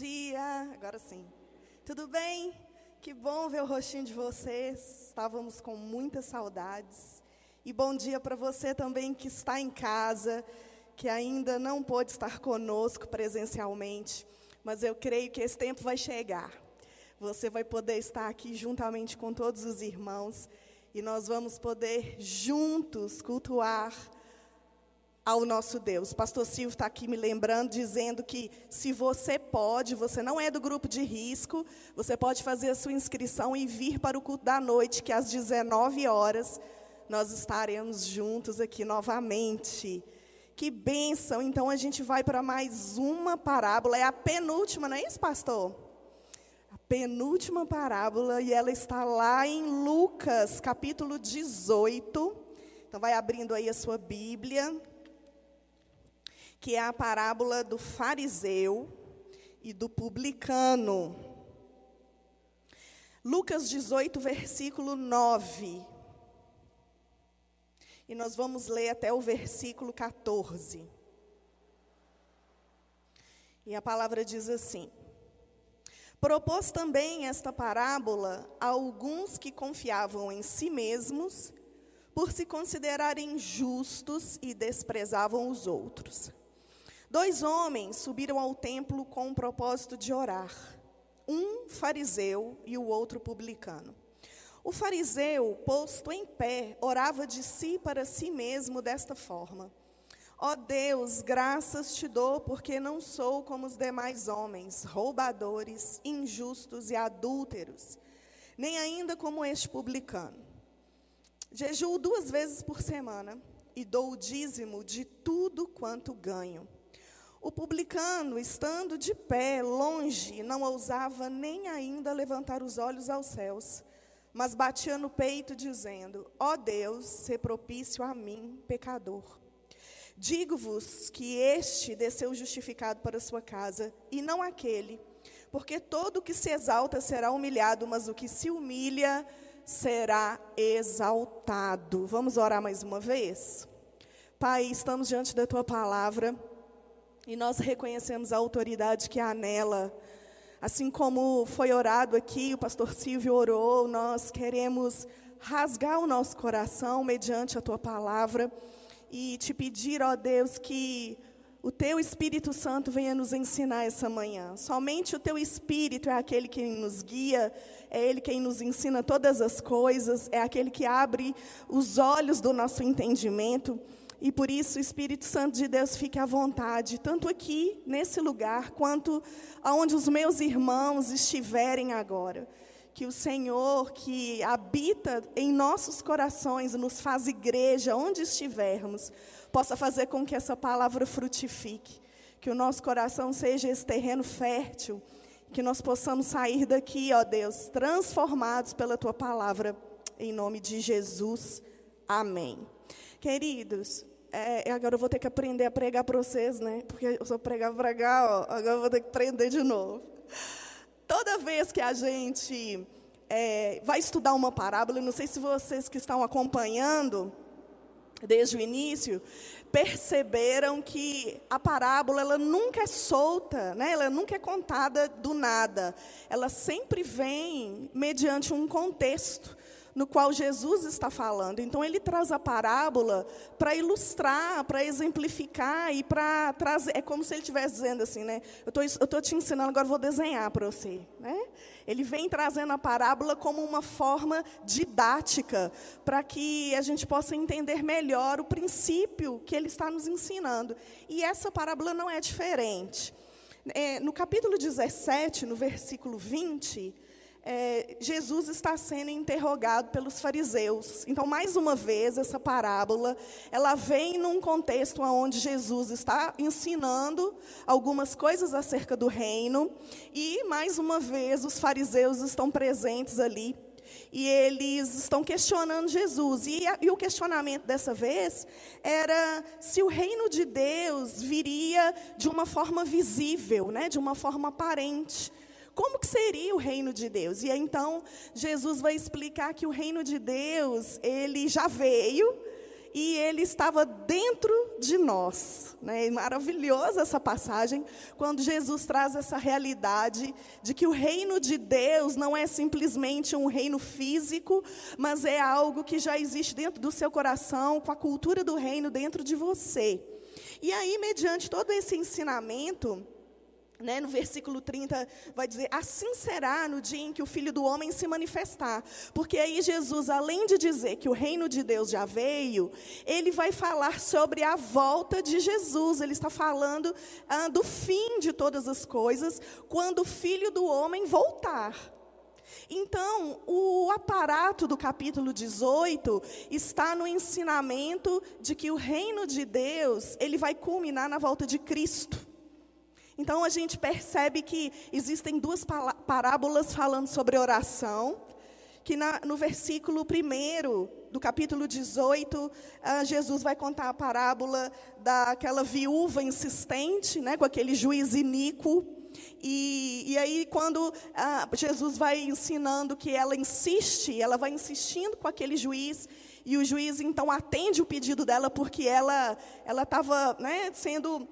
dia, agora sim. Tudo bem? Que bom ver o rostinho de vocês. Estávamos com muitas saudades. E bom dia para você também que está em casa, que ainda não pôde estar conosco presencialmente, mas eu creio que esse tempo vai chegar. Você vai poder estar aqui juntamente com todos os irmãos e nós vamos poder juntos cultuar ao nosso Deus. Pastor Silvio está aqui me lembrando, dizendo que se você pode, você não é do grupo de risco, você pode fazer a sua inscrição e vir para o culto da noite, que às 19 horas nós estaremos juntos aqui novamente. Que bênção! Então a gente vai para mais uma parábola, é a penúltima, não é isso, pastor? A penúltima parábola, e ela está lá em Lucas, capítulo 18. Então vai abrindo aí a sua Bíblia que é a parábola do fariseu e do publicano. Lucas 18, versículo 9. E nós vamos ler até o versículo 14. E a palavra diz assim: Propôs também esta parábola a alguns que confiavam em si mesmos, por se considerarem justos e desprezavam os outros. Dois homens subiram ao templo com o propósito de orar. Um fariseu e o outro publicano. O fariseu, posto em pé, orava de si para si mesmo desta forma: Ó oh Deus, graças te dou, porque não sou como os demais homens, roubadores, injustos e adúlteros, nem ainda como este publicano. Jejuo duas vezes por semana e dou o dízimo de tudo quanto ganho. O publicano, estando de pé, longe, não ousava nem ainda levantar os olhos aos céus, mas batia no peito, dizendo: Ó oh Deus, se propício a mim, pecador. Digo-vos que este desceu justificado para sua casa, e não aquele, porque todo o que se exalta será humilhado, mas o que se humilha será exaltado. Vamos orar mais uma vez? Pai, estamos diante da tua palavra. E nós reconhecemos a autoridade que há nela. Assim como foi orado aqui, o pastor Silvio orou, nós queremos rasgar o nosso coração mediante a tua palavra e te pedir, ó Deus, que o teu Espírito Santo venha nos ensinar essa manhã. Somente o teu Espírito é aquele que nos guia, é ele quem nos ensina todas as coisas, é aquele que abre os olhos do nosso entendimento. E por isso o Espírito Santo de Deus fique à vontade, tanto aqui, nesse lugar, quanto aonde os meus irmãos estiverem agora. Que o Senhor, que habita em nossos corações, nos faz igreja, onde estivermos, possa fazer com que essa palavra frutifique. Que o nosso coração seja esse terreno fértil. Que nós possamos sair daqui, ó Deus, transformados pela tua palavra. Em nome de Jesus. Amém. Queridos, é, agora eu vou ter que aprender a pregar para vocês, né? Porque eu só pregava para cá, ó, agora eu vou ter que aprender de novo. Toda vez que a gente é, vai estudar uma parábola, não sei se vocês que estão acompanhando desde o início perceberam que a parábola ela nunca é solta, né? Ela nunca é contada do nada. Ela sempre vem mediante um contexto no qual Jesus está falando. Então, ele traz a parábola para ilustrar, para exemplificar e para trazer. É como se ele estivesse dizendo assim, né? Eu estou te ensinando, agora vou desenhar para você. Né? Ele vem trazendo a parábola como uma forma didática, para que a gente possa entender melhor o princípio que ele está nos ensinando. E essa parábola não é diferente. É, no capítulo 17, no versículo 20 é, Jesus está sendo interrogado pelos fariseus. Então, mais uma vez, essa parábola, ela vem num contexto onde Jesus está ensinando algumas coisas acerca do reino, e, mais uma vez, os fariseus estão presentes ali, e eles estão questionando Jesus. E, e o questionamento dessa vez era se o reino de Deus viria de uma forma visível, né, de uma forma aparente como que seria o reino de Deus? E então Jesus vai explicar que o reino de Deus, ele já veio e ele estava dentro de nós. Né? Maravilhosa essa passagem, quando Jesus traz essa realidade de que o reino de Deus não é simplesmente um reino físico, mas é algo que já existe dentro do seu coração, com a cultura do reino dentro de você. E aí, mediante todo esse ensinamento, né, no versículo 30, vai dizer: Assim será no dia em que o filho do homem se manifestar. Porque aí Jesus, além de dizer que o reino de Deus já veio, ele vai falar sobre a volta de Jesus. Ele está falando ah, do fim de todas as coisas, quando o filho do homem voltar. Então, o aparato do capítulo 18 está no ensinamento de que o reino de Deus, ele vai culminar na volta de Cristo. Então a gente percebe que existem duas parábolas falando sobre oração, que na, no versículo 1 do capítulo 18, uh, ah, Jesus vai contar a parábola daquela viúva insistente, né, com aquele juiz iníquo. E, e aí, quando uh, Jesus vai ensinando que ela insiste, ela vai insistindo com aquele juiz, e o juiz então atende o pedido dela, porque ela estava né, sendo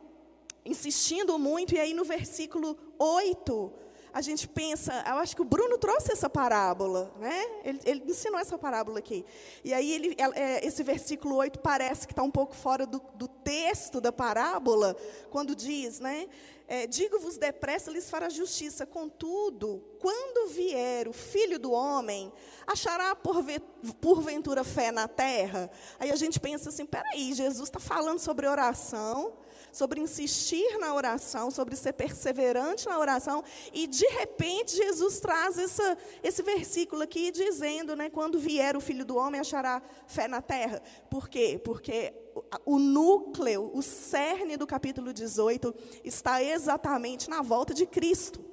insistindo muito, e aí no versículo 8, a gente pensa, eu acho que o Bruno trouxe essa parábola, né? Ele, ele ensinou essa parábola aqui. E aí ele, é, esse versículo 8 parece que está um pouco fora do, do, texto da parábola, quando diz, né? É, Digo-vos depressa, lhes fará justiça. Contudo, quando vier o filho do homem, achará porventura fé na terra? Aí a gente pensa assim: peraí, Jesus está falando sobre oração sobre insistir na oração, sobre ser perseverante na oração, e de repente Jesus traz essa, esse versículo aqui dizendo, né, quando vier o Filho do Homem achará fé na terra. Por quê? Porque o núcleo, o cerne do capítulo 18 está exatamente na volta de Cristo.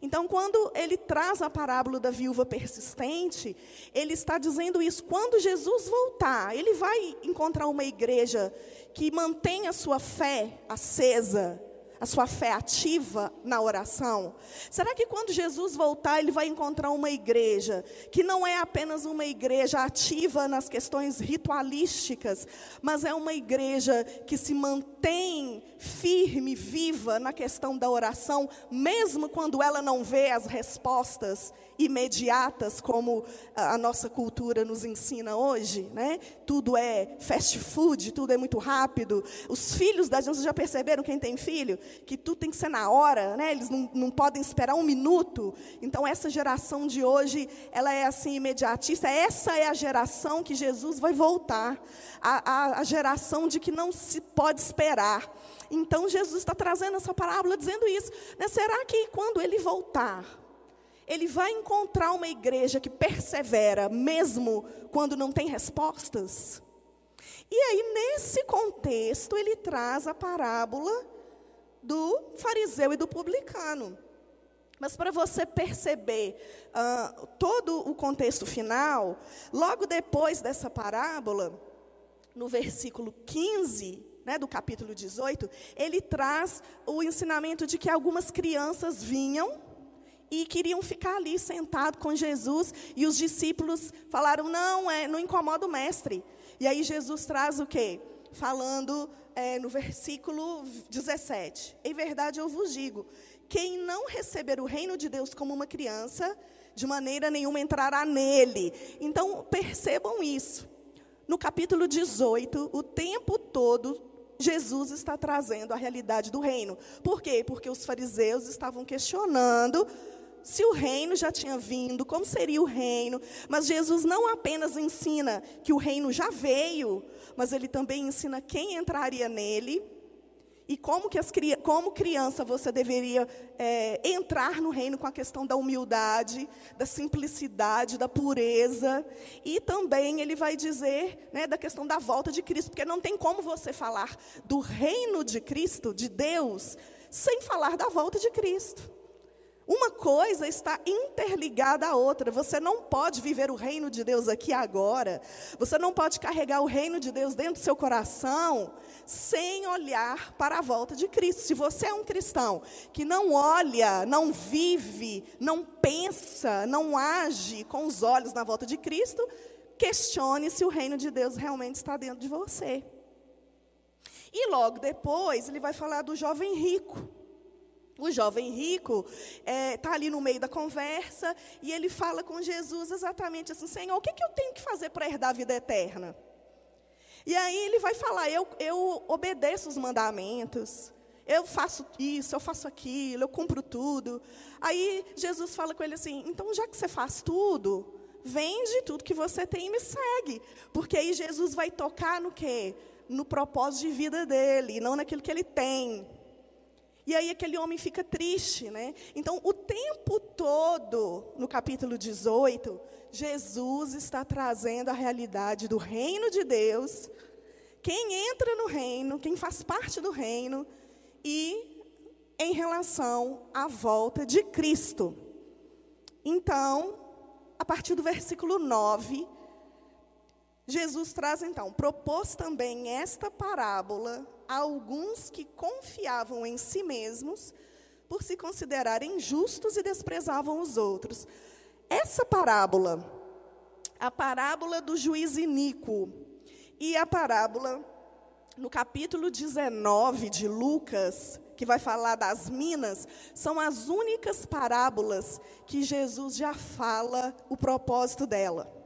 Então, quando ele traz a parábola da viúva persistente, ele está dizendo isso. Quando Jesus voltar, ele vai encontrar uma igreja que mantém a sua fé acesa, a sua fé ativa na oração? Será que quando Jesus voltar, ele vai encontrar uma igreja que não é apenas uma igreja ativa nas questões ritualísticas, mas é uma igreja que se mantém firme, viva na questão da oração, mesmo quando ela não vê as respostas imediatas, como a nossa cultura nos ensina hoje, né? Tudo é fast food, tudo é muito rápido. Os filhos da gente, vocês já perceberam quem tem filho? Que tudo tem que ser na hora, né? Eles não, não podem esperar um minuto. Então, essa geração de hoje, ela é assim, imediatista. Essa é a geração que Jesus vai voltar. A, a, a geração de que não se pode esperar. Então, Jesus está trazendo essa parábola dizendo isso. Né? Será que quando ele voltar, ele vai encontrar uma igreja que persevera, mesmo quando não tem respostas. E aí, nesse contexto, ele traz a parábola do fariseu e do publicano. Mas para você perceber uh, todo o contexto final, logo depois dessa parábola, no versículo 15 né, do capítulo 18, ele traz o ensinamento de que algumas crianças vinham e queriam ficar ali sentado com Jesus e os discípulos falaram não é não incomoda o mestre. E aí Jesus traz o quê? Falando é, no versículo 17 em verdade eu vos digo quem não receber o reino de Deus como uma criança de maneira nenhuma entrará nele. Então percebam isso. No capítulo 18 o tempo todo Jesus está trazendo a realidade do reino. Por quê? Porque os fariseus estavam questionando se o reino já tinha vindo, como seria o reino. Mas Jesus não apenas ensina que o reino já veio, mas ele também ensina quem entraria nele e como que as, como criança você deveria é, entrar no reino com a questão da humildade, da simplicidade, da pureza. E também ele vai dizer né, da questão da volta de Cristo, porque não tem como você falar do reino de Cristo, de Deus, sem falar da volta de Cristo. Uma coisa está interligada à outra. Você não pode viver o reino de Deus aqui agora. Você não pode carregar o reino de Deus dentro do seu coração sem olhar para a volta de Cristo. Se você é um cristão que não olha, não vive, não pensa, não age com os olhos na volta de Cristo, questione se o reino de Deus realmente está dentro de você. E logo depois ele vai falar do jovem rico. O jovem rico está é, tá ali no meio da conversa e ele fala com Jesus exatamente assim: Senhor, o que, que eu tenho que fazer para herdar a vida eterna? E aí ele vai falar: eu, eu obedeço os mandamentos, eu faço isso, eu faço aquilo, eu cumpro tudo. Aí Jesus fala com ele assim: então já que você faz tudo, vende tudo que você tem e me segue. Porque aí Jesus vai tocar no quê? No propósito de vida dele, não naquilo que ele tem. E aí aquele homem fica triste, né? Então, o tempo todo, no capítulo 18, Jesus está trazendo a realidade do reino de Deus, quem entra no reino, quem faz parte do reino, e em relação à volta de Cristo. Então, a partir do versículo 9, Jesus traz então, propôs também esta parábola a alguns que confiavam em si mesmos por se considerarem justos e desprezavam os outros. Essa parábola, a parábola do juiz iníquo e a parábola no capítulo 19 de Lucas, que vai falar das minas, são as únicas parábolas que Jesus já fala o propósito dela.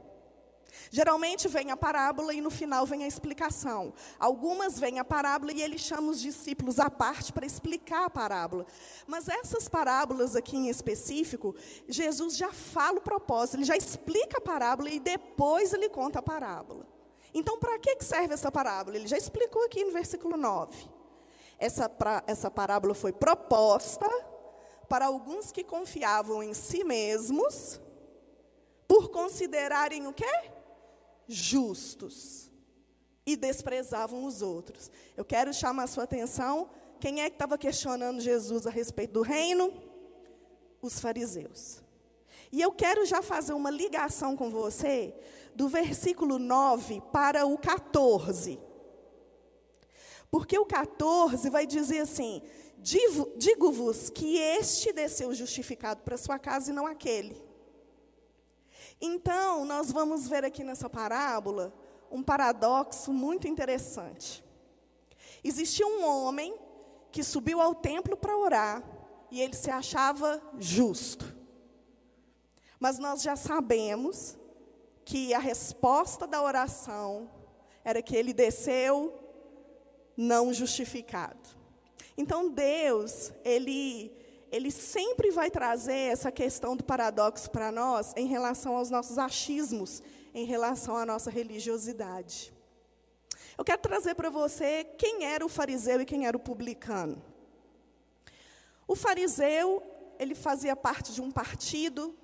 Geralmente vem a parábola e no final vem a explicação. Algumas vêm a parábola e ele chama os discípulos à parte para explicar a parábola. Mas essas parábolas aqui em específico, Jesus já fala o propósito, ele já explica a parábola e depois ele conta a parábola. Então, para que serve essa parábola? Ele já explicou aqui no versículo 9. Essa, pra, essa parábola foi proposta para alguns que confiavam em si mesmos, por considerarem o quê? Justos e desprezavam os outros. Eu quero chamar a sua atenção. Quem é que estava questionando Jesus a respeito do reino? Os fariseus. E eu quero já fazer uma ligação com você do versículo 9 para o 14. Porque o 14 vai dizer assim: Digo-vos que este desceu justificado para sua casa e não aquele. Então, nós vamos ver aqui nessa parábola um paradoxo muito interessante. Existia um homem que subiu ao templo para orar e ele se achava justo. Mas nós já sabemos que a resposta da oração era que ele desceu não justificado. Então Deus, ele ele sempre vai trazer essa questão do paradoxo para nós em relação aos nossos achismos, em relação à nossa religiosidade. Eu quero trazer para você quem era o fariseu e quem era o publicano. O fariseu, ele fazia parte de um partido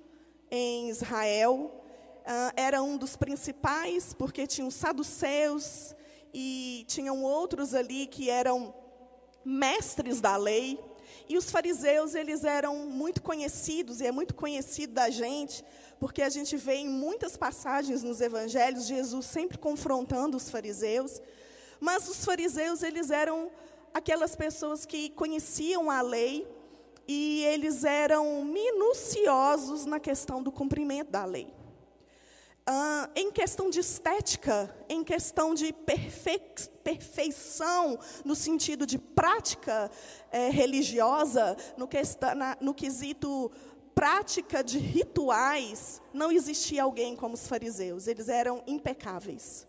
em Israel, uh, era um dos principais, porque tinham saduceus e tinham outros ali que eram mestres da lei. E os fariseus, eles eram muito conhecidos, e é muito conhecido da gente, porque a gente vê em muitas passagens nos evangelhos Jesus sempre confrontando os fariseus. Mas os fariseus, eles eram aquelas pessoas que conheciam a lei e eles eram minuciosos na questão do cumprimento da lei. Ah, em questão de estética, em questão de perfe perfeição, no sentido de prática é, religiosa, no, na, no quesito prática de rituais, não existia alguém como os fariseus, eles eram impecáveis.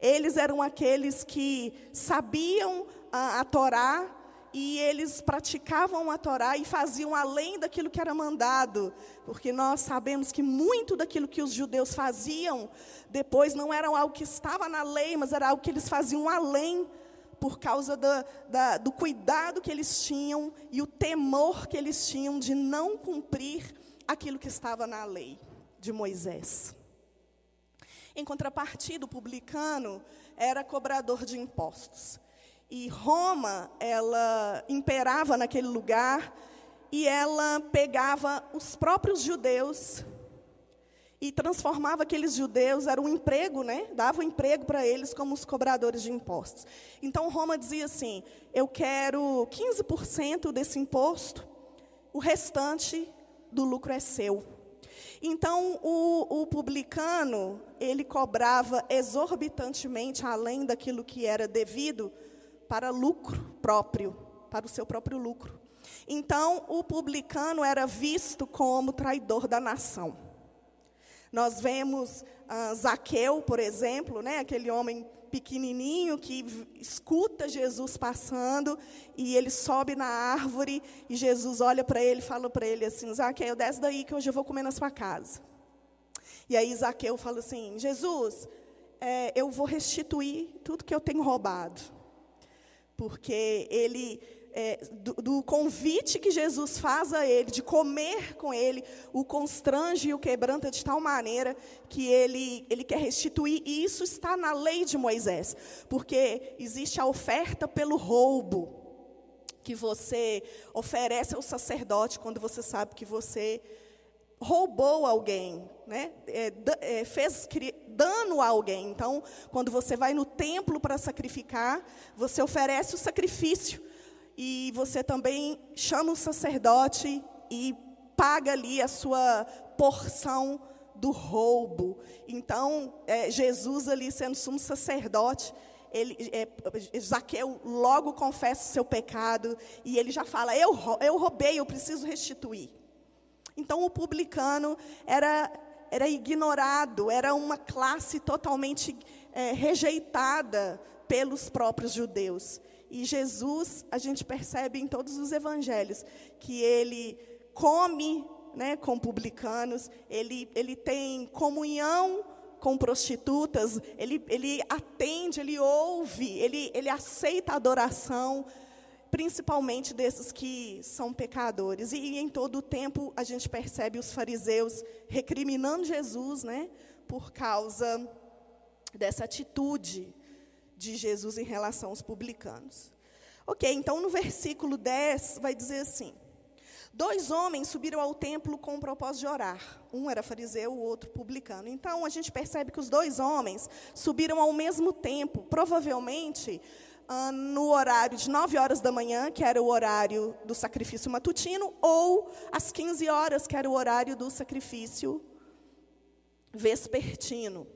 Eles eram aqueles que sabiam a, a Torá, e eles praticavam a Torá e faziam além daquilo que era mandado, porque nós sabemos que muito daquilo que os judeus faziam depois não era algo que estava na lei, mas era algo que eles faziam além, por causa da, da, do cuidado que eles tinham e o temor que eles tinham de não cumprir aquilo que estava na lei de Moisés. Em contrapartida, o publicano era cobrador de impostos. E Roma, ela imperava naquele lugar e ela pegava os próprios judeus e transformava aqueles judeus, era um emprego, né? Dava um emprego para eles como os cobradores de impostos. Então Roma dizia assim: eu quero 15% desse imposto, o restante do lucro é seu. Então o, o publicano ele cobrava exorbitantemente além daquilo que era devido para lucro próprio, para o seu próprio lucro. Então, o publicano era visto como traidor da nação. Nós vemos ah, Zaqueu, por exemplo, né, aquele homem pequenininho que escuta Jesus passando e ele sobe na árvore e Jesus olha para ele e fala para ele assim: Zaqueu, desce daí que hoje eu vou comer na sua casa. E aí Zaqueu fala assim: Jesus, é, eu vou restituir tudo que eu tenho roubado. Porque ele é, do, do, convite que Jesus faz a ele, de comer com ele, o constrange e o quebranta de tal maneira que ele, ele quer restituir, e isso está na lei de Moisés, porque existe a oferta pelo roubo, que você oferece ao sacerdote quando você sabe que você roubou alguém, né? É, é, fez dano a alguém. Então, quando você vai no templo para sacrificar, você oferece o sacrifício e você também chama o sacerdote e paga ali a sua porção do roubo. Então, é, Jesus ali sendo sumo sacerdote, ele, é, Zaqueu logo confessa o seu pecado e ele já fala: eu, eu roubei, eu preciso restituir. Então, o publicano era, era ignorado, era uma classe totalmente é, rejeitada pelos próprios judeus. E Jesus, a gente percebe em todos os evangelhos que ele come né, com publicanos, ele, ele tem comunhão com prostitutas, ele, ele atende, ele ouve, ele, ele aceita a adoração, principalmente desses que são pecadores. E, e em todo o tempo a gente percebe os fariseus recriminando Jesus, né, por causa dessa atitude de Jesus em relação aos publicanos. Ok, então no versículo 10 vai dizer assim: Dois homens subiram ao templo com o propósito de orar. Um era fariseu, o outro publicano. Então a gente percebe que os dois homens subiram ao mesmo tempo, provavelmente ah, no horário de 9 horas da manhã, que era o horário do sacrifício matutino, ou às 15 horas, que era o horário do sacrifício vespertino.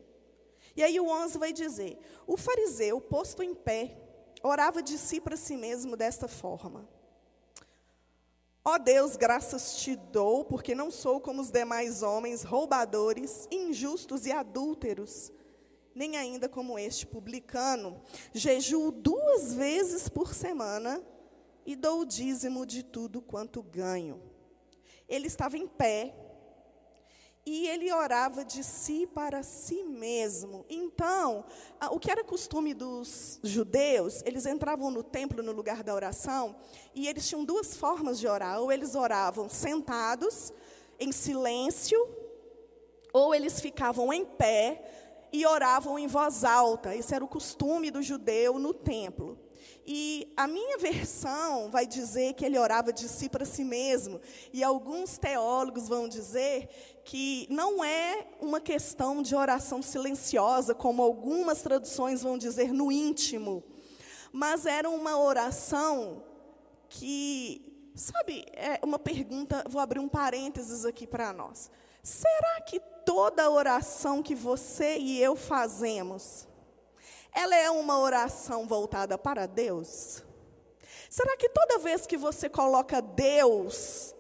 E aí o 11 vai dizer: O fariseu, posto em pé, orava de si para si mesmo desta forma: Ó oh Deus, graças te dou, porque não sou como os demais homens, roubadores, injustos e adúlteros, nem ainda como este publicano. Jejuo duas vezes por semana e dou o dízimo de tudo quanto ganho. Ele estava em pé, e ele orava de si para si mesmo. Então, o que era costume dos judeus, eles entravam no templo no lugar da oração, e eles tinham duas formas de orar. Ou eles oravam sentados, em silêncio, ou eles ficavam em pé e oravam em voz alta. Esse era o costume do judeu no templo. E a minha versão vai dizer que ele orava de si para si mesmo, e alguns teólogos vão dizer que não é uma questão de oração silenciosa, como algumas traduções vão dizer no íntimo, mas era uma oração que, sabe, é uma pergunta, vou abrir um parênteses aqui para nós. Será que toda oração que você e eu fazemos, ela é uma oração voltada para Deus? Será que toda vez que você coloca Deus,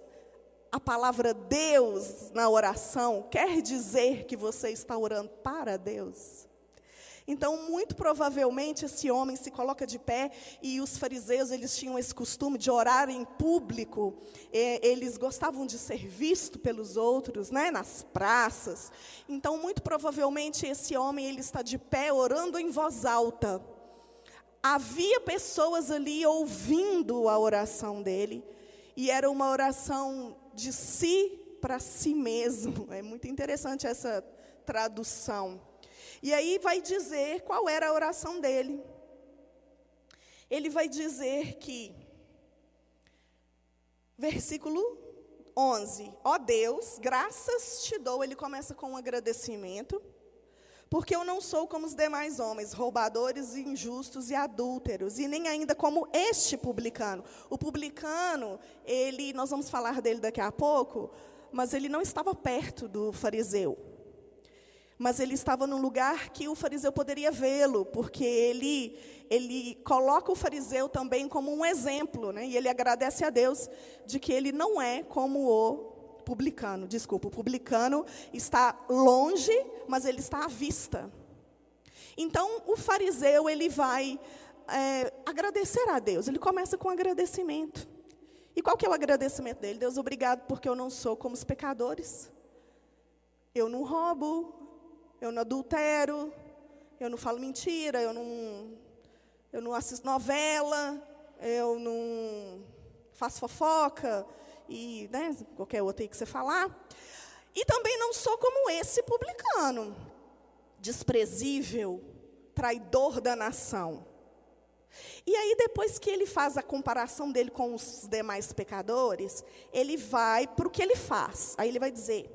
a palavra Deus na oração, quer dizer que você está orando para Deus? Então, muito provavelmente, esse homem se coloca de pé e os fariseus, eles tinham esse costume de orar em público. eles gostavam de ser vistos pelos outros, né, nas praças. Então, muito provavelmente, esse homem, ele está de pé orando em voz alta. Havia pessoas ali ouvindo a oração dele. E era uma oração de si para si mesmo. É muito interessante essa tradução. E aí vai dizer qual era a oração dele. Ele vai dizer que, versículo 11: Ó oh Deus, graças te dou. Ele começa com um agradecimento, porque eu não sou como os demais homens, roubadores, injustos e adúlteros, e nem ainda como este publicano. O publicano, ele, nós vamos falar dele daqui a pouco, mas ele não estava perto do fariseu. Mas ele estava num lugar que o fariseu poderia vê-lo, porque ele, ele coloca o fariseu também como um exemplo, né? e ele agradece a Deus de que ele não é como o publicano, desculpa, o publicano está longe, mas ele está à vista. Então, o fariseu, ele vai é, agradecer a Deus, ele começa com agradecimento. E qual que é o agradecimento dele? Deus, obrigado porque eu não sou como os pecadores. Eu não roubo, eu não adultero, eu não falo mentira, eu não, eu não assisto novela, eu não faço fofoca e né, qualquer outra aí que você falar. E também não sou como esse publicano, desprezível, traidor da nação. E aí, depois que ele faz a comparação dele com os demais pecadores, ele vai para o que ele faz. Aí ele vai dizer: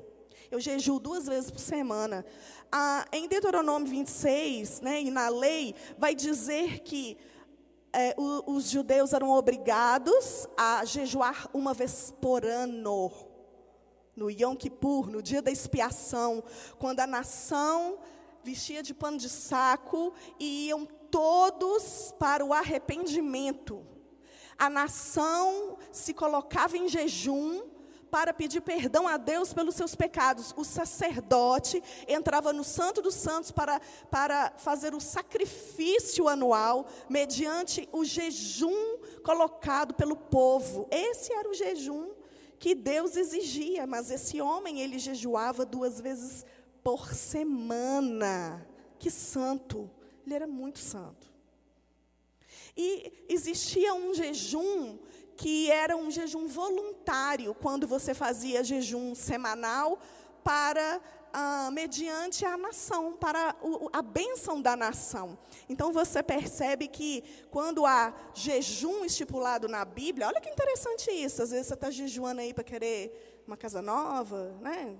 Eu jejuo duas vezes por semana. Ah, em Deuteronômio 26, né, e na lei, vai dizer que é, o, os judeus eram obrigados a jejuar uma vez por ano. No Yom Kippur, no dia da expiação, quando a nação vestia de pano de saco e iam todos para o arrependimento. A nação se colocava em jejum para pedir perdão a Deus pelos seus pecados. O sacerdote entrava no Santo dos Santos para, para fazer o sacrifício anual, mediante o jejum colocado pelo povo. Esse era o jejum que Deus exigia, mas esse homem, ele jejuava duas vezes por semana. Que santo! Ele era muito santo. E existia um jejum que era um jejum voluntário, quando você fazia jejum semanal para ah, mediante a nação, para o, a bênção da nação. Então você percebe que quando há jejum estipulado na Bíblia, olha que interessante isso. Às vezes você está jejuando aí para querer uma casa nova, né?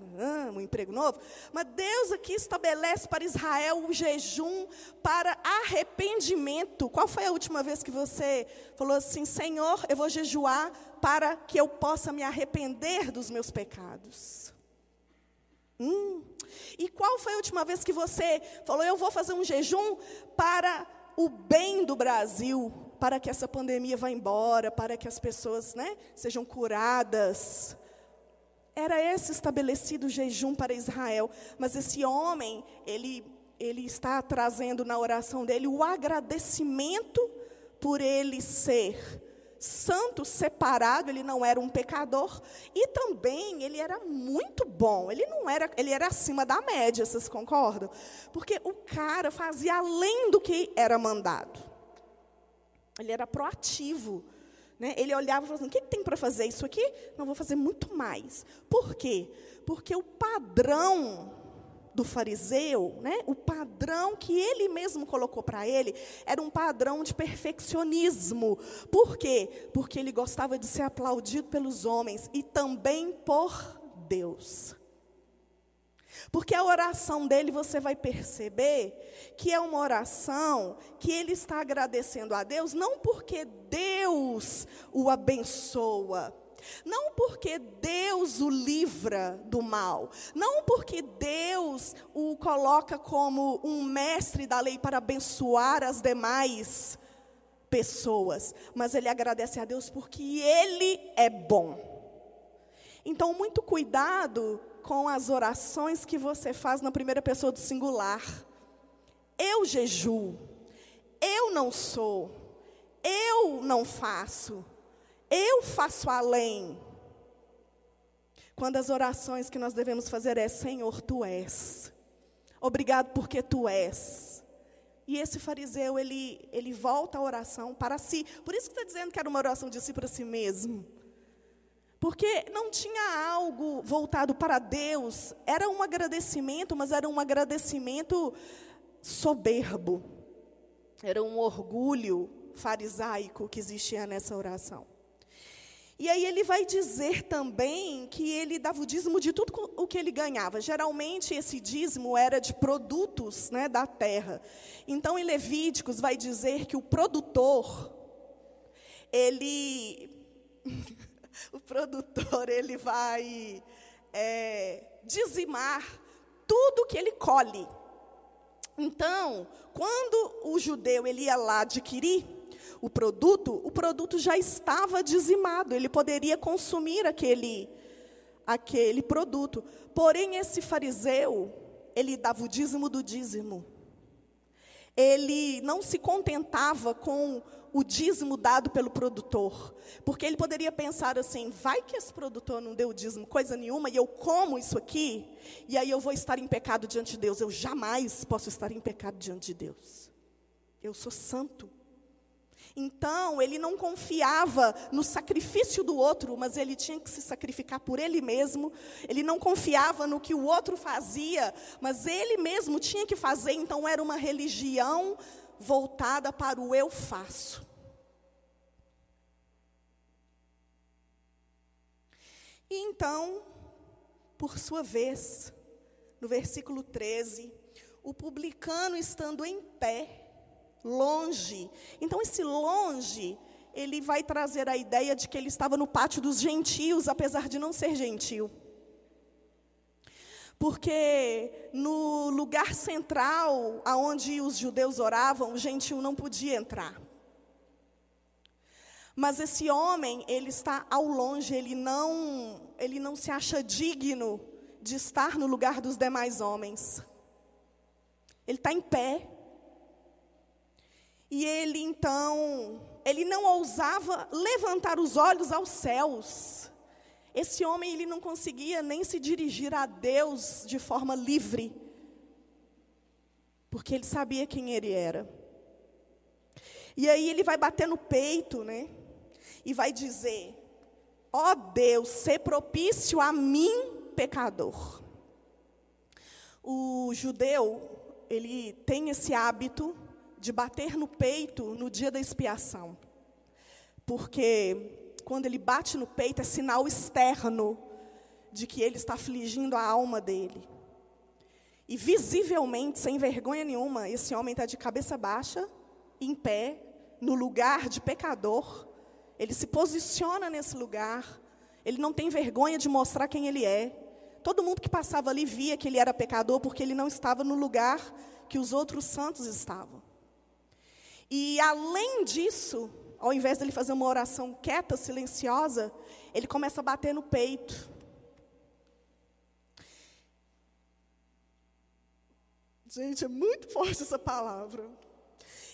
um emprego novo. Mas Deus aqui estabelece para Israel o jejum para arrependimento. Qual foi a última vez que você falou assim, Senhor, eu vou jejuar para que eu possa me arrepender dos meus pecados? Hum. E qual foi a última vez que você falou, eu vou fazer um jejum para o bem do Brasil, para que essa pandemia vá embora, para que as pessoas né, sejam curadas? Era esse estabelecido jejum para Israel, mas esse homem, ele, ele está trazendo na oração dele o agradecimento por ele ser santo, separado, ele não era um pecador, e também ele era muito bom. Ele não era, ele era acima da média, vocês concordam? Porque o cara fazia além do que era mandado. Ele era proativo. Né? Ele olhava e falava assim: o que, tem para fazer isso aqui? Não, vou fazer muito mais. Por quê? Porque o padrão do fariseu, né, o padrão que ele mesmo colocou para ele, era um padrão de perfeccionismo. Por quê? Porque ele gostava de ser aplaudido pelos homens e também por Deus. Porque a oração dele você vai perceber que é uma oração que ele está agradecendo a Deus, não porque Deus o abençoa, não porque Deus o livra do mal, não porque Deus o coloca como um mestre da lei para abençoar as demais pessoas, mas ele agradece a Deus porque ele é bom. Então, muito cuidado com as orações que você faz na primeira pessoa do singular. Eu jejuo, eu não sou, eu não faço, eu faço além. Quando as orações que nós devemos fazer é: Senhor, tu és. Obrigado porque tu és. E esse fariseu, ele, ele volta a oração para si. Por isso que está dizendo que era uma oração de si para si mesmo. Porque não tinha algo voltado para Deus, era um agradecimento, mas era um agradecimento soberbo. Era um orgulho farisaico que existia nessa oração. E aí ele vai dizer também que ele dava o dízimo de tudo o que ele ganhava. Geralmente esse dízimo era de produtos né, da terra. Então em Levíticos vai dizer que o produtor, ele o produtor ele vai é, dizimar tudo que ele colhe. Então, quando o judeu ele ia lá adquirir o produto, o produto já estava dizimado, ele poderia consumir aquele aquele produto. Porém, esse fariseu, ele dava o dízimo do dízimo. Ele não se contentava com o dízimo dado pelo produtor. Porque ele poderia pensar assim: vai que esse produtor não deu dízimo coisa nenhuma e eu como isso aqui, e aí eu vou estar em pecado diante de Deus. Eu jamais posso estar em pecado diante de Deus. Eu sou santo. Então, ele não confiava no sacrifício do outro, mas ele tinha que se sacrificar por ele mesmo. Ele não confiava no que o outro fazia, mas ele mesmo tinha que fazer. Então, era uma religião voltada para o eu faço. E então, por sua vez, no versículo 13, o publicano estando em pé, longe. Então, esse longe, ele vai trazer a ideia de que ele estava no pátio dos gentios, apesar de não ser gentil. Porque no lugar central, aonde os judeus oravam, o gentil não podia entrar. Mas esse homem, ele está ao longe, ele não, ele não se acha digno de estar no lugar dos demais homens. Ele está em pé. E ele então, ele não ousava levantar os olhos aos céus. Esse homem ele não conseguia nem se dirigir a Deus de forma livre, porque ele sabia quem ele era. E aí ele vai bater no peito, né? E vai dizer: Ó oh Deus, ser propício a mim, pecador. O judeu, ele tem esse hábito de bater no peito no dia da expiação. Porque quando ele bate no peito, é sinal externo de que ele está afligindo a alma dele. E visivelmente, sem vergonha nenhuma, esse homem está de cabeça baixa, em pé, no lugar de pecador. Ele se posiciona nesse lugar. Ele não tem vergonha de mostrar quem ele é. Todo mundo que passava ali via que ele era pecador porque ele não estava no lugar que os outros santos estavam. E além disso, ao invés dele fazer uma oração quieta, silenciosa, ele começa a bater no peito. Gente, é muito forte essa palavra.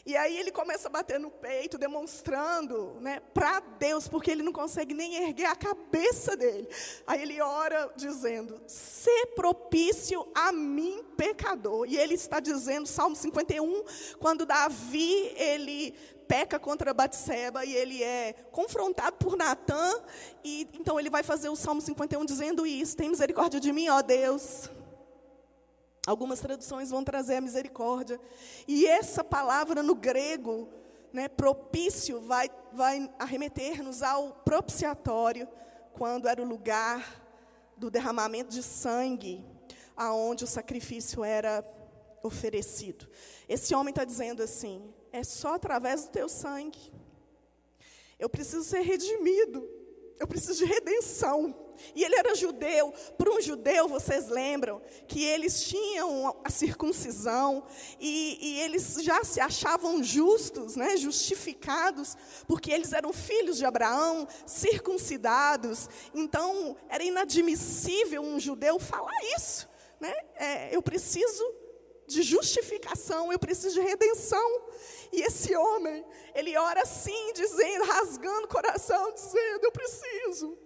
E aí ele começa a bater no peito, demonstrando né, para Deus, porque ele não consegue nem erguer a cabeça dele. Aí ele ora dizendo: "Se propício a mim, pecador". E ele está dizendo, Salmo 51, quando Davi ele peca contra Batseba e ele é confrontado por Natã, e então ele vai fazer o Salmo 51 dizendo isso: Tem misericórdia de mim, ó Deus. Algumas traduções vão trazer a misericórdia. E essa palavra no grego, né, propício, vai, vai arremeter-nos ao propiciatório, quando era o lugar do derramamento de sangue, aonde o sacrifício era oferecido. Esse homem está dizendo assim: é só através do teu sangue. Eu preciso ser redimido. Eu preciso de redenção. E ele era judeu. Para um judeu, vocês lembram que eles tinham a circuncisão e, e, eles já se achavam justos, né, justificados, porque eles eram filhos de Abraão, circuncidados. Então, era inadmissível um judeu falar isso. Né? É, eu preciso de justificação, eu preciso de redenção. E esse homem, ele ora assim, dizendo, rasgando o coração, dizendo: Eu preciso.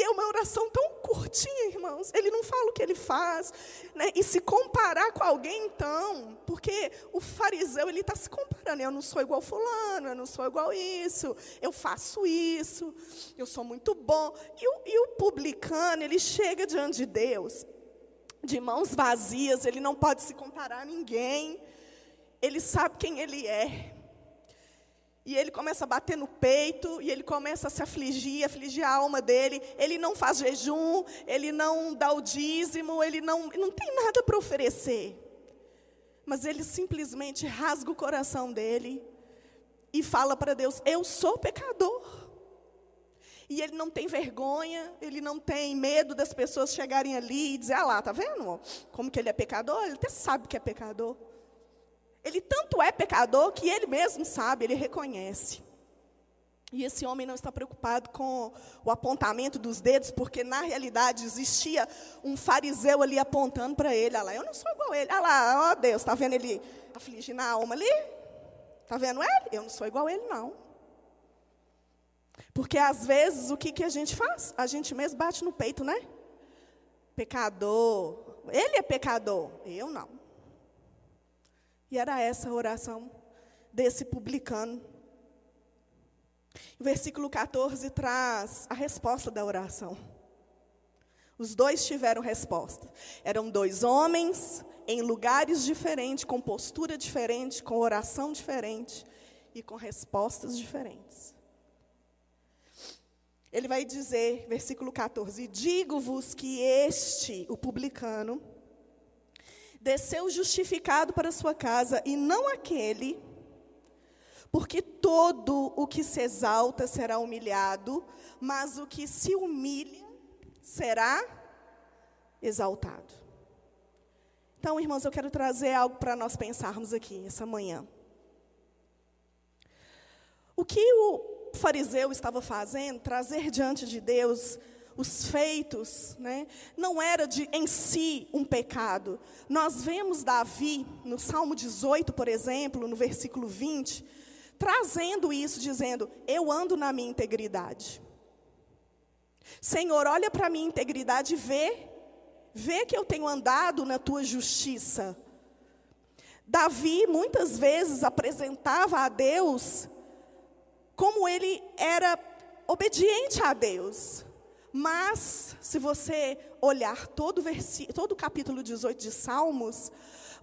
E é uma oração tão curtinha, irmãos. Ele não fala o que ele faz. Né? E se comparar com alguém, então, porque o fariseu ele está se comparando. Eu não sou igual fulano, eu não sou igual isso, eu faço isso, eu sou muito bom. E o, e o publicano, ele chega diante de Deus de mãos vazias, ele não pode se comparar a ninguém. Ele sabe quem ele é. E ele começa a bater no peito, e ele começa a se afligir, afligir a alma dele. Ele não faz jejum, ele não dá o dízimo, ele não, não tem nada para oferecer. Mas ele simplesmente rasga o coração dele e fala para Deus: Eu sou pecador. E ele não tem vergonha, ele não tem medo das pessoas chegarem ali e dizer, ah lá, tá vendo como que ele é pecador? Ele até sabe que é pecador. Ele tanto é pecador que ele mesmo sabe, ele reconhece. E esse homem não está preocupado com o apontamento dos dedos, porque na realidade existia um fariseu ali apontando para ele. Olha lá, eu não sou igual a ele. Olha lá, ó Deus, está vendo ele afligindo a alma ali? Está vendo ele? Eu não sou igual a ele, não. Porque às vezes o que, que a gente faz? A gente mesmo bate no peito, né? Pecador. Ele é pecador, eu não. E era essa a oração desse publicano. O versículo 14 traz a resposta da oração. Os dois tiveram resposta. Eram dois homens em lugares diferentes, com postura diferente, com oração diferente e com respostas diferentes. Ele vai dizer, versículo 14: Digo-vos que este, o publicano, desceu justificado para sua casa, e não aquele porque todo o que se exalta será humilhado, mas o que se humilha será exaltado. Então, irmãos, eu quero trazer algo para nós pensarmos aqui essa manhã. O que o fariseu estava fazendo, trazer diante de Deus os feitos, né, não era de em si um pecado. Nós vemos Davi no Salmo 18, por exemplo, no versículo 20, trazendo isso, dizendo: Eu ando na minha integridade. Senhor, olha para a minha integridade e vê, vê que eu tenho andado na tua justiça. Davi muitas vezes apresentava a Deus como ele era obediente a Deus. Mas, se você olhar todo o, todo o capítulo 18 de Salmos,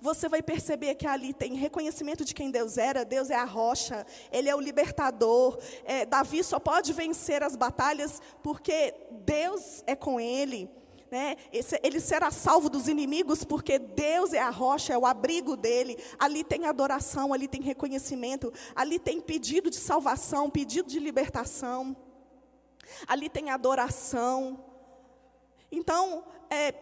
você vai perceber que ali tem reconhecimento de quem Deus era, Deus é a rocha, Ele é o libertador. É, Davi só pode vencer as batalhas porque Deus é com ele. Né? ele será salvo dos inimigos porque Deus é a rocha, é o abrigo dele. Ali tem adoração, ali tem reconhecimento, ali tem pedido de salvação, pedido de libertação, ali tem adoração. Então, é,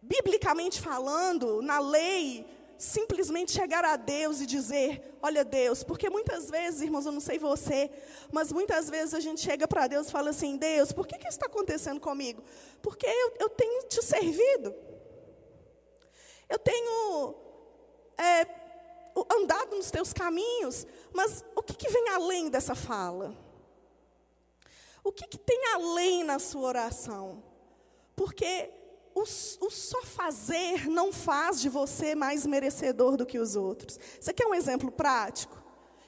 biblicamente falando, na lei, simplesmente chegar a Deus e dizer: Olha, Deus, porque muitas vezes, irmãos, eu não sei você, mas muitas vezes a gente chega para Deus e fala assim: Deus, por que, que isso está acontecendo comigo? Porque eu, eu tenho te servido, eu tenho é, andado nos teus caminhos, mas o que, que vem além dessa fala? O que, que tem além na sua oração? Porque o, o, só fazer não faz de você mais merecedor do que os outros. Você quer um exemplo prático?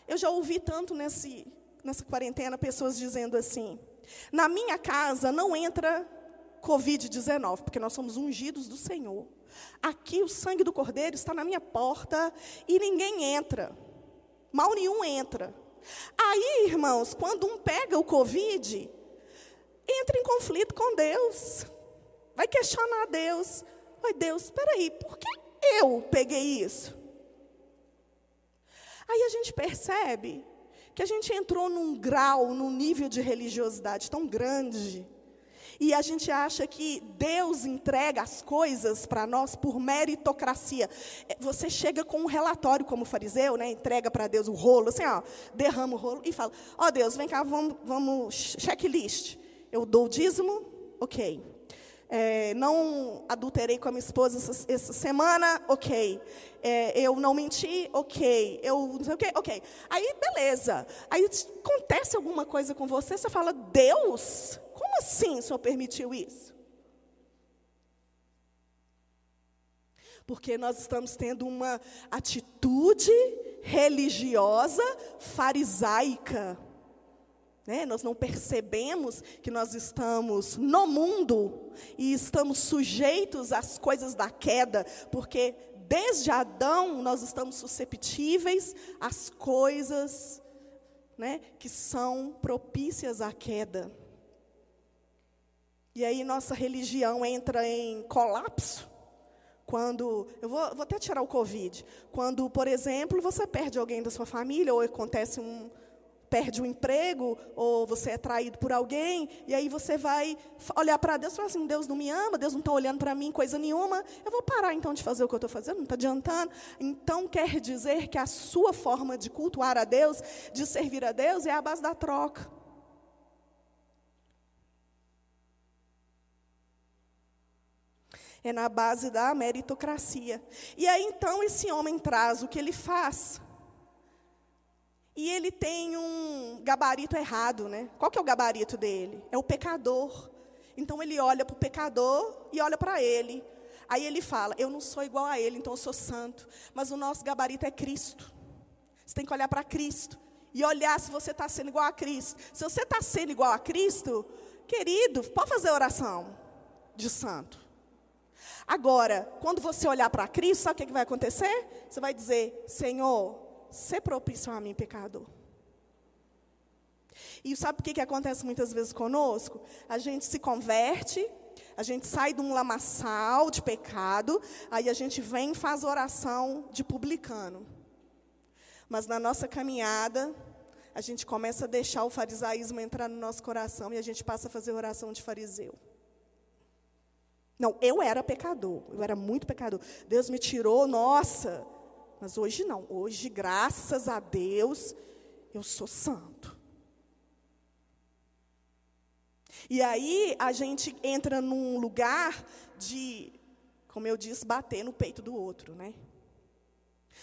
Eu já ouvi tanto nesse, nessa quarentena pessoas dizendo assim: na minha casa não entra Covid-19, porque nós somos ungidos do Senhor. Aqui o sangue do Cordeiro está na minha porta e ninguém entra. Mal nenhum entra. Aí, irmãos, quando um pega o Covid, entra em conflito com Deus vai questionar Deus. Oi, Deus, espera aí, por que eu peguei isso? Aí a gente percebe que a gente entrou num grau, num nível de religiosidade tão grande, e a gente acha que Deus entrega as coisas para nós por meritocracia. É, você chega com um relatório como fariseu, né, entrega para Deus o rolo, assim, ó, derrama o rolo e fala: Ó oh, Deus, vem cá, vamos, vamos checklist. Eu dou o dízimo, ok. É, não adulterei com a minha esposa essa, essa semana, ok. É, eu não menti, ok. Eu não sei o que, ok. Aí, beleza. Aí acontece alguma coisa com você, você fala, Deus, como assim o Senhor permitiu isso? Porque nós estamos tendo uma atitude religiosa farisaica. Né? Nós não percebemos que nós estamos no mundo e estamos sujeitos às coisas da queda, porque desde Adão nós estamos susceptíveis às coisas né, que são propícias à queda. E aí nossa religião entra em colapso. Quando, eu vou, vou até tirar o Covid. Quando, por exemplo, você perde alguém da sua família, ou acontece um, perde o emprego, ou você é traído por alguém, e aí você vai olhar para Deus e falar assim: Deus não me ama, Deus não está olhando para mim coisa nenhuma, eu vou parar então de fazer o que eu estou fazendo, não está adiantando. Então quer dizer que a sua forma de cultuar a Deus, de servir a Deus, é a base da troca. É na base da meritocracia. E aí então esse homem traz o que ele faz e ele tem um gabarito errado, né? Qual que é o gabarito dele? É o pecador. Então ele olha para o pecador e olha para ele. Aí ele fala: Eu não sou igual a ele, então eu sou santo. Mas o nosso gabarito é Cristo. Você tem que olhar para Cristo e olhar se você está sendo igual a Cristo. Se você está sendo igual a Cristo, querido, pode fazer oração de santo. Agora, quando você olhar para Cristo, sabe o que, que vai acontecer? Você vai dizer: Senhor, ser propício a mim, pecador. E sabe o que, que acontece muitas vezes conosco? A gente se converte, a gente sai de um lamaçal de pecado, aí a gente vem e faz oração de publicano. Mas na nossa caminhada, a gente começa a deixar o farisaísmo entrar no nosso coração e a gente passa a fazer oração de fariseu. Não, eu era pecador, eu era muito pecador. Deus me tirou, nossa, mas hoje não. Hoje, graças a Deus, eu sou santo. E aí a gente entra num lugar de, como eu disse, bater no peito do outro, né?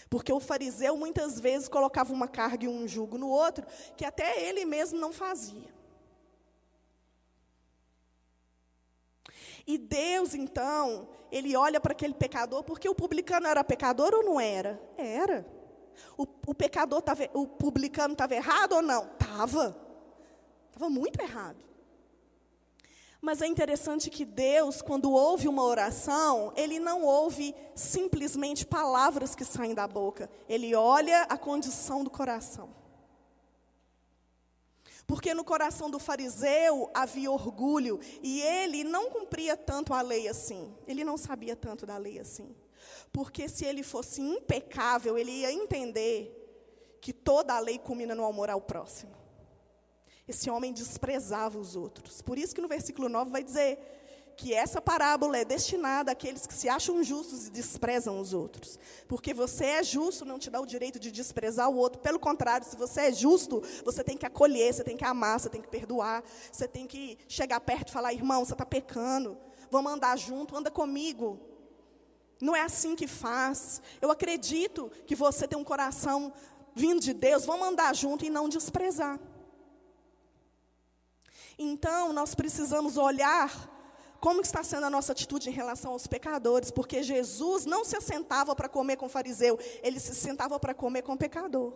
Porque o fariseu muitas vezes colocava uma carga e um jugo no outro que até ele mesmo não fazia. E Deus, então, ele olha para aquele pecador, porque o publicano era pecador ou não era? Era. O, o pecador tava, o publicano estava errado ou não? Estava. Estava muito errado. Mas é interessante que Deus, quando ouve uma oração, Ele não ouve simplesmente palavras que saem da boca. Ele olha a condição do coração. Porque no coração do fariseu havia orgulho e ele não cumpria tanto a lei assim. Ele não sabia tanto da lei assim. Porque se ele fosse impecável, ele ia entender que toda a lei culmina no amor ao próximo. Esse homem desprezava os outros. Por isso que no versículo 9 vai dizer: que essa parábola é destinada àqueles que se acham justos e desprezam os outros. Porque você é justo não te dá o direito de desprezar o outro. Pelo contrário, se você é justo, você tem que acolher, você tem que amar, você tem que perdoar, você tem que chegar perto e falar: irmão, você está pecando, vamos andar junto, anda comigo. Não é assim que faz. Eu acredito que você tem um coração vindo de Deus, vamos andar junto e não desprezar. Então, nós precisamos olhar como está sendo a nossa atitude em relação aos pecadores, porque Jesus não se assentava para comer com fariseu, ele se sentava para comer com pecador.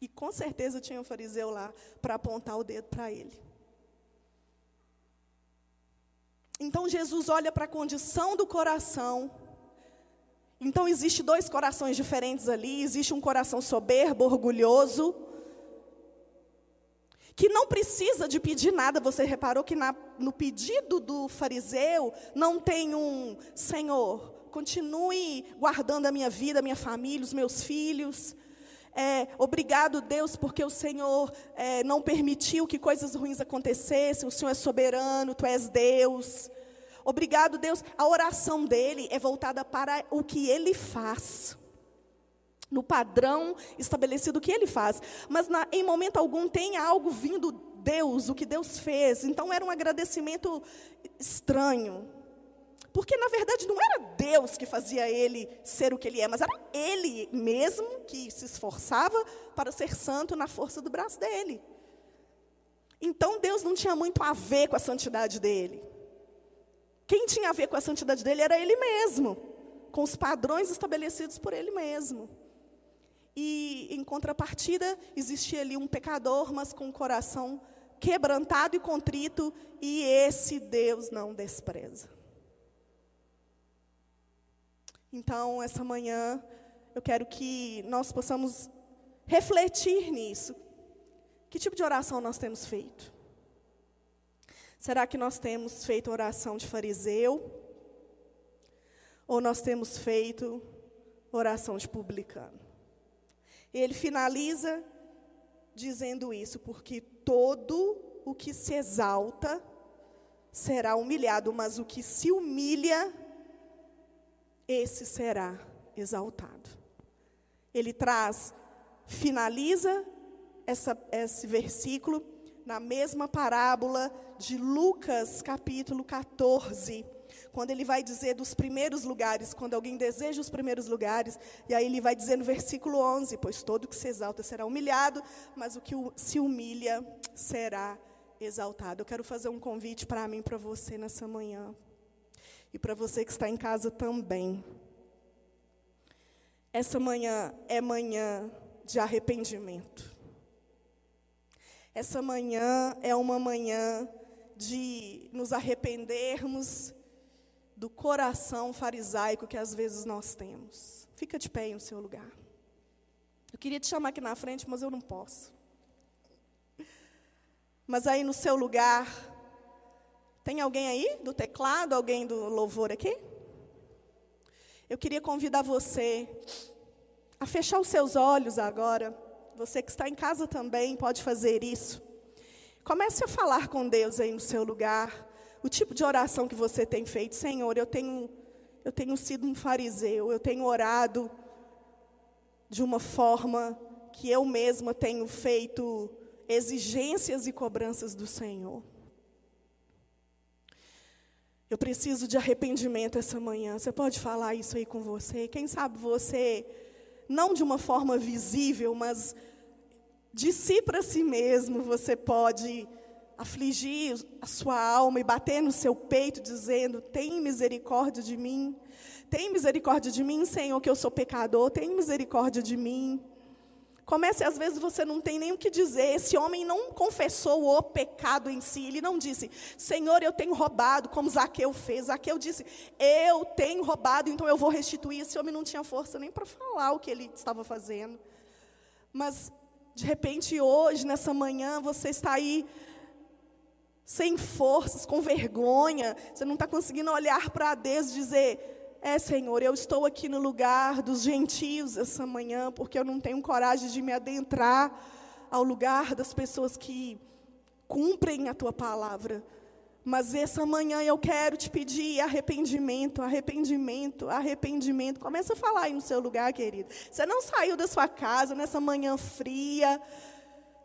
E com certeza tinha um fariseu lá para apontar o dedo para ele. Então Jesus olha para a condição do coração. Então existe dois corações diferentes ali, existe um coração soberbo, orgulhoso, que não precisa de pedir nada. Você reparou que na, no pedido do fariseu não tem um Senhor, continue guardando a minha vida, a minha família, os meus filhos. É, obrigado, Deus, porque o Senhor é, não permitiu que coisas ruins acontecessem. O Senhor é soberano, Tu és Deus. Obrigado, Deus. A oração dele é voltada para o que ele faz no padrão estabelecido que ele faz. Mas na, em momento algum tem algo vindo Deus, o que Deus fez. Então era um agradecimento estranho. Porque na verdade não era Deus que fazia ele ser o que ele é, mas era ele mesmo que se esforçava para ser santo na força do braço dele. Então Deus não tinha muito a ver com a santidade dele. Quem tinha a ver com a santidade dele era ele mesmo, com os padrões estabelecidos por ele mesmo. E, em contrapartida, existia ali um pecador, mas com o coração quebrantado e contrito, e esse Deus não despreza. Então, essa manhã, eu quero que nós possamos refletir nisso. Que tipo de oração nós temos feito? Será que nós temos feito oração de fariseu? Ou nós temos feito oração de publicano? Ele finaliza dizendo isso, porque todo o que se exalta será humilhado, mas o que se humilha, esse será exaltado. Ele traz, finaliza essa, esse versículo na mesma parábola de Lucas, capítulo 14, quando ele vai dizer dos primeiros lugares, quando alguém deseja os primeiros lugares, e aí ele vai dizer no versículo 11: Pois todo que se exalta será humilhado, mas o que se humilha será exaltado. Eu quero fazer um convite para mim, para você nessa manhã, e para você que está em casa também. Essa manhã é manhã de arrependimento. Essa manhã é uma manhã de nos arrependermos do coração farisaico que às vezes nós temos. Fica de pé em seu lugar. Eu queria te chamar aqui na frente, mas eu não posso. Mas aí no seu lugar, tem alguém aí do teclado, alguém do louvor aqui? Eu queria convidar você a fechar os seus olhos agora. Você que está em casa também pode fazer isso. Comece a falar com Deus aí no seu lugar o tipo de oração que você tem feito. Senhor, eu tenho, eu tenho sido um fariseu, eu tenho orado de uma forma que eu mesma tenho feito exigências e cobranças do Senhor. Eu preciso de arrependimento essa manhã. Você pode falar isso aí com você? Quem sabe você, não de uma forma visível, mas de si para si mesmo, você pode afligir a sua alma e bater no seu peito, dizendo: Tem misericórdia de mim. Tem misericórdia de mim, Senhor, que eu sou pecador. Tem misericórdia de mim. Comece, às vezes você não tem nem o que dizer. Esse homem não confessou o pecado em si. Ele não disse, Senhor, eu tenho roubado, como Zaqueu fez. Zaqueu disse, eu tenho roubado, então eu vou restituir. Esse homem não tinha força nem para falar o que ele estava fazendo. Mas, de repente, hoje, nessa manhã, você está aí sem forças, com vergonha, você não está conseguindo olhar para Deus e dizer: É, Senhor, eu estou aqui no lugar dos gentios essa manhã, porque eu não tenho coragem de me adentrar ao lugar das pessoas que cumprem a tua palavra. Mas essa manhã eu quero te pedir arrependimento, arrependimento, arrependimento. Começa a falar aí no seu lugar, querido. Você não saiu da sua casa nessa manhã fria,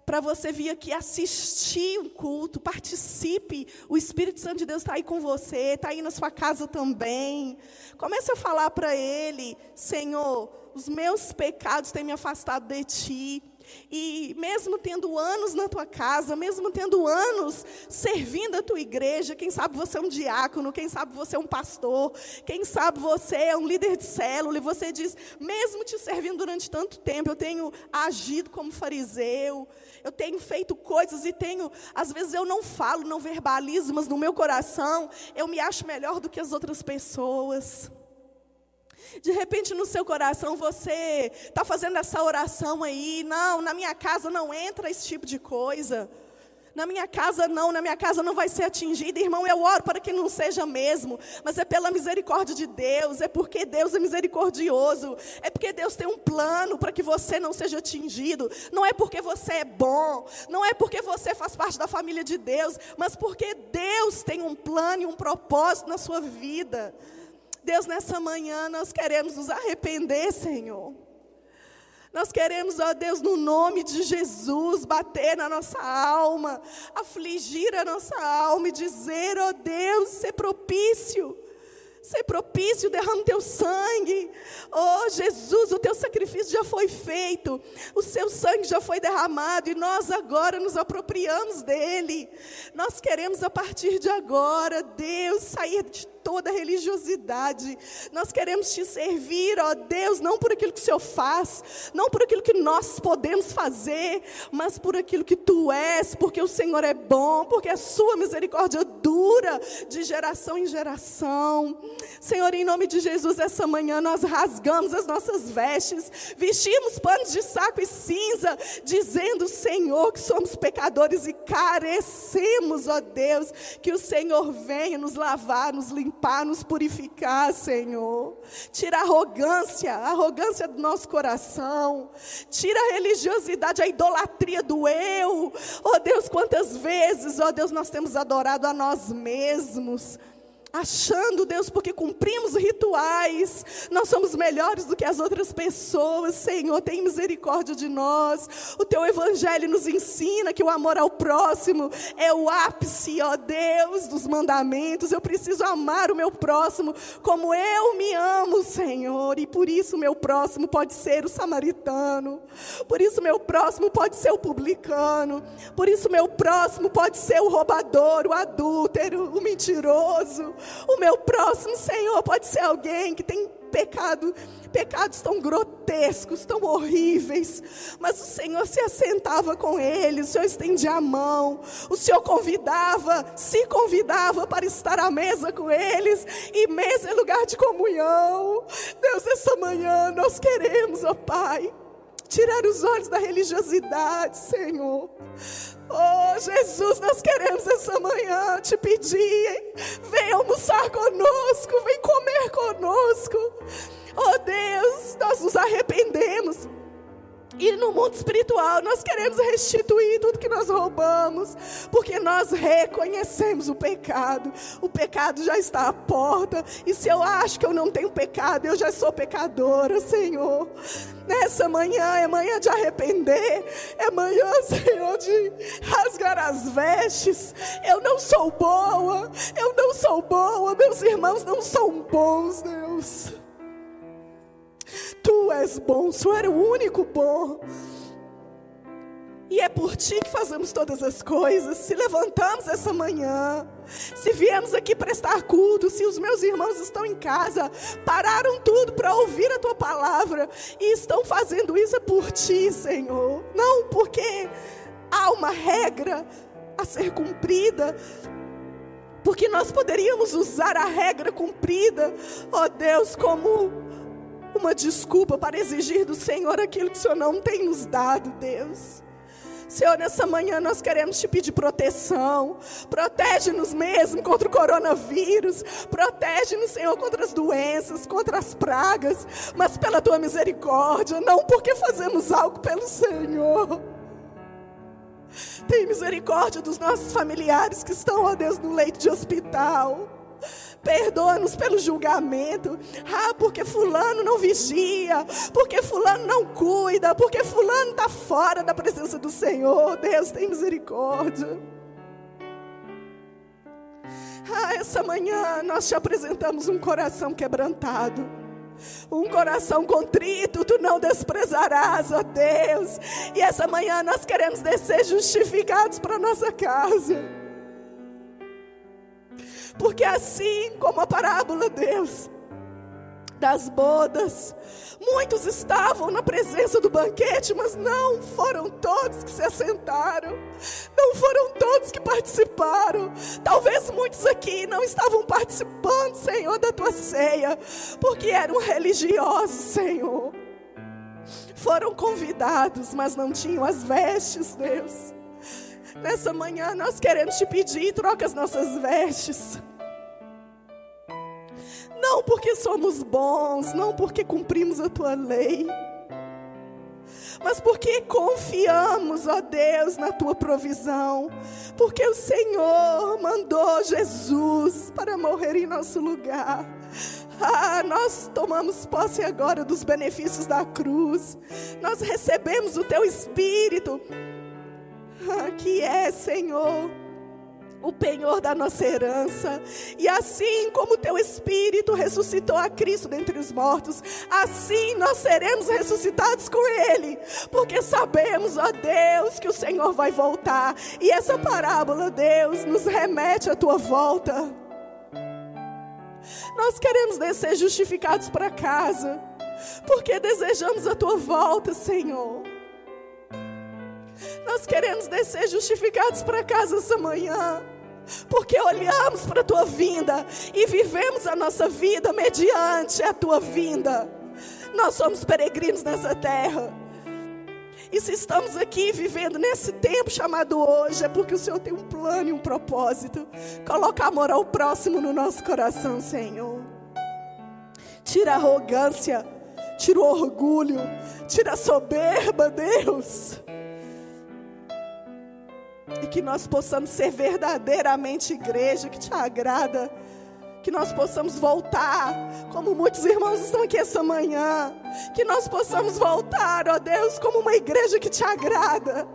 para você vir aqui assistir um culto, participe. O Espírito Santo de Deus está aí com você, está aí na sua casa também. Comece a falar para Ele: Senhor, os meus pecados têm me afastado de Ti. E mesmo tendo anos na tua casa, mesmo tendo anos servindo a tua igreja, quem sabe você é um diácono, quem sabe você é um pastor, quem sabe você é um líder de célula, e você diz, mesmo te servindo durante tanto tempo, eu tenho agido como fariseu, eu tenho feito coisas e tenho, às vezes eu não falo, não verbalizo, mas no meu coração eu me acho melhor do que as outras pessoas. De repente no seu coração você está fazendo essa oração aí, não, na minha casa não entra esse tipo de coisa. Na minha casa não, na minha casa não vai ser atingida. Irmão, eu oro para que não seja mesmo, mas é pela misericórdia de Deus, é porque Deus é misericordioso, é porque Deus tem um plano para que você não seja atingido. Não é porque você é bom, não é porque você faz parte da família de Deus, mas porque Deus tem um plano e um propósito na sua vida. Deus, nessa manhã nós queremos nos arrepender, Senhor. Nós queremos, ó Deus, no nome de Jesus, bater na nossa alma, afligir a nossa alma e dizer, ó Deus, ser propício Ser propício, derrama teu sangue. Oh, Jesus, o teu sacrifício já foi feito. O seu sangue já foi derramado e nós agora nos apropriamos dele. Nós queremos a partir de agora, Deus, sair de toda religiosidade. Nós queremos te servir, ó Deus, não por aquilo que o Senhor faz, não por aquilo que nós podemos fazer, mas por aquilo que tu és, porque o Senhor é bom, porque a sua misericórdia dura de geração em geração. Senhor, em nome de Jesus, essa manhã nós rasgamos as nossas vestes, vestimos panos de saco e cinza, dizendo, Senhor, que somos pecadores e carecemos, ó Deus, que o Senhor venha nos lavar, nos limpar limpar, nos purificar, Senhor. Tira a arrogância, a arrogância do nosso coração. Tira a religiosidade, a idolatria do eu. Oh Deus, quantas vezes, oh Deus, nós temos adorado a nós mesmos achando, Deus, porque cumprimos rituais, nós somos melhores do que as outras pessoas. Senhor, tem misericórdia de nós. O teu evangelho nos ensina que o amor ao próximo é o ápice, ó Deus, dos mandamentos. Eu preciso amar o meu próximo como eu me amo, Senhor, e por isso o meu próximo pode ser o samaritano. Por isso o meu próximo pode ser o publicano. Por isso o meu próximo pode ser o roubador, o adúltero, o mentiroso. O meu próximo, Senhor, pode ser alguém que tem pecado, pecados tão grotescos, tão horríveis, mas o Senhor se assentava com ele, o Senhor estendia a mão, o Senhor convidava, se convidava para estar à mesa com eles, e mesa é lugar de comunhão. Deus, essa manhã nós queremos, ó Pai, tirar os olhos da religiosidade, Senhor. Oh, Jesus, nós queremos essa manhã te pedir, hein? vem almoçar conosco, vem comer conosco. Oh Deus, nós nos arrependemos e no mundo espiritual, nós queremos restituir tudo que nós roubamos, porque nós reconhecemos o pecado. O pecado já está à porta, e se eu acho que eu não tenho pecado, eu já sou pecadora, Senhor. Nessa manhã é manhã de arrepender, é manhã, Senhor, de rasgar as vestes. Eu não sou boa, eu não sou boa, meus irmãos não são bons, Deus. Tu és bom, o Senhor o único bom. E é por ti que fazemos todas as coisas. Se levantamos essa manhã, se viemos aqui prestar culto, se os meus irmãos estão em casa, pararam tudo para ouvir a tua palavra e estão fazendo isso é por ti, Senhor. Não porque há uma regra a ser cumprida, porque nós poderíamos usar a regra cumprida, ó Deus, como uma desculpa para exigir do Senhor aquilo que o Senhor não tem nos dado, Deus. Senhor, nessa manhã nós queremos te pedir proteção. Protege-nos mesmo contra o coronavírus. Protege-nos, Senhor, contra as doenças, contra as pragas. Mas pela tua misericórdia, não porque fazemos algo pelo Senhor. Tem misericórdia dos nossos familiares que estão, ó Deus, no leito de hospital. Perdoa-nos pelo julgamento. Ah, porque fulano não vigia, porque fulano não cuida, porque fulano está fora da presença do Senhor. Deus tem misericórdia. Ah, essa manhã nós te apresentamos um coração quebrantado. Um coração contrito, tu não desprezarás, ó Deus. E essa manhã nós queremos descer justificados para nossa casa. Porque assim como a parábola, Deus, das bodas, muitos estavam na presença do banquete, mas não foram todos que se assentaram, não foram todos que participaram. Talvez muitos aqui não estavam participando, Senhor, da tua ceia, porque eram religiosos, Senhor. Foram convidados, mas não tinham as vestes, Deus. Nessa manhã nós queremos te pedir, troca as nossas vestes. Não porque somos bons, não porque cumprimos a tua lei, mas porque confiamos, ó Deus, na tua provisão, porque o Senhor mandou Jesus para morrer em nosso lugar. Ah, nós tomamos posse agora dos benefícios da cruz, nós recebemos o teu Espírito que é, Senhor, o penhor da nossa herança. E assim como teu Espírito ressuscitou a Cristo dentre os mortos, assim nós seremos ressuscitados com Ele, porque sabemos, ó Deus, que o Senhor vai voltar. E essa parábola, Deus, nos remete à tua volta. Nós queremos descer justificados para casa, porque desejamos a tua volta, Senhor. Nós queremos descer justificados para casa essa manhã. Porque olhamos para a tua vinda e vivemos a nossa vida mediante a tua vinda. Nós somos peregrinos nessa terra. E se estamos aqui vivendo nesse tempo chamado hoje, é porque o Senhor tem um plano e um propósito. Coloca amor ao próximo no nosso coração, Senhor. Tira a arrogância, tira o orgulho, tira a soberba, Deus. E que nós possamos ser verdadeiramente igreja que te agrada. Que nós possamos voltar, como muitos irmãos estão aqui essa manhã, que nós possamos voltar, ó Deus, como uma igreja que te agrada,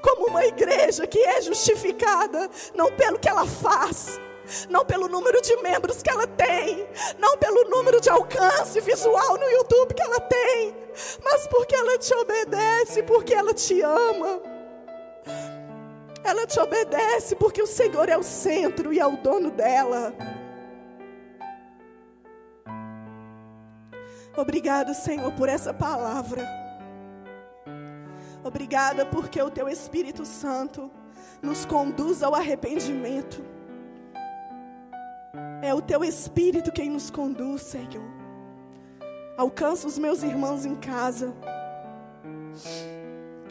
como uma igreja que é justificada, não pelo que ela faz, não pelo número de membros que ela tem, não pelo número de alcance visual no YouTube que ela tem, mas porque ela te obedece, porque ela te ama. Ela te obedece porque o Senhor é o centro e é o dono dela. Obrigado, Senhor, por essa palavra. Obrigada porque o teu Espírito Santo nos conduz ao arrependimento. É o teu Espírito quem nos conduz, Senhor. Alcança os meus irmãos em casa.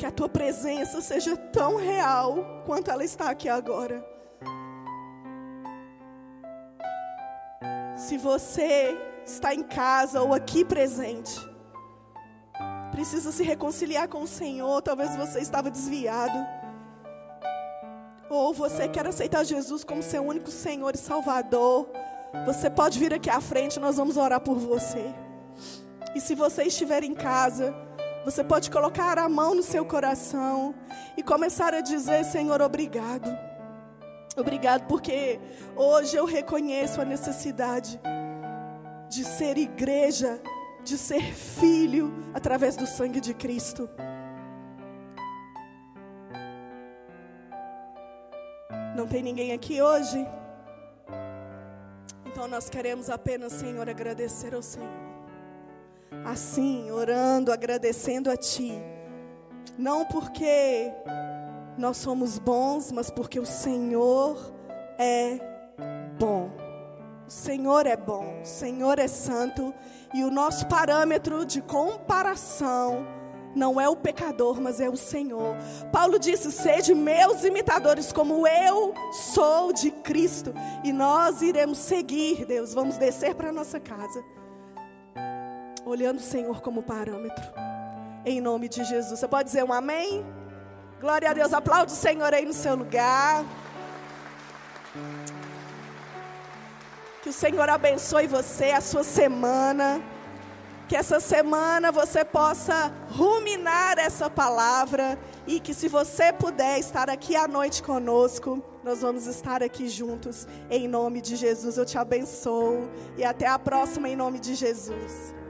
Que a tua presença seja tão real quanto ela está aqui agora. Se você está em casa ou aqui presente, precisa se reconciliar com o Senhor, talvez você estava desviado. Ou você quer aceitar Jesus como seu único Senhor e Salvador, você pode vir aqui à frente, nós vamos orar por você. E se você estiver em casa, você pode colocar a mão no seu coração e começar a dizer: Senhor, obrigado. Obrigado porque hoje eu reconheço a necessidade de ser igreja, de ser filho através do sangue de Cristo. Não tem ninguém aqui hoje? Então nós queremos apenas, Senhor, agradecer ao Senhor assim, orando, agradecendo a Ti. Não porque nós somos bons, mas porque o Senhor é bom. O Senhor é bom, o Senhor é santo e o nosso parâmetro de comparação não é o pecador, mas é o Senhor. Paulo disse: Sede meus imitadores, como eu sou de Cristo. E nós iremos seguir, Deus. Vamos descer para a nossa casa olhando o Senhor como parâmetro. Em nome de Jesus. Você pode dizer um amém? Glória a Deus. Aplaude o Senhor aí no seu lugar. Que o Senhor abençoe você, a sua semana. Que essa semana você possa ruminar essa palavra. E que se você puder estar aqui à noite conosco, nós vamos estar aqui juntos. Em nome de Jesus, eu te abençoo. E até a próxima, em nome de Jesus.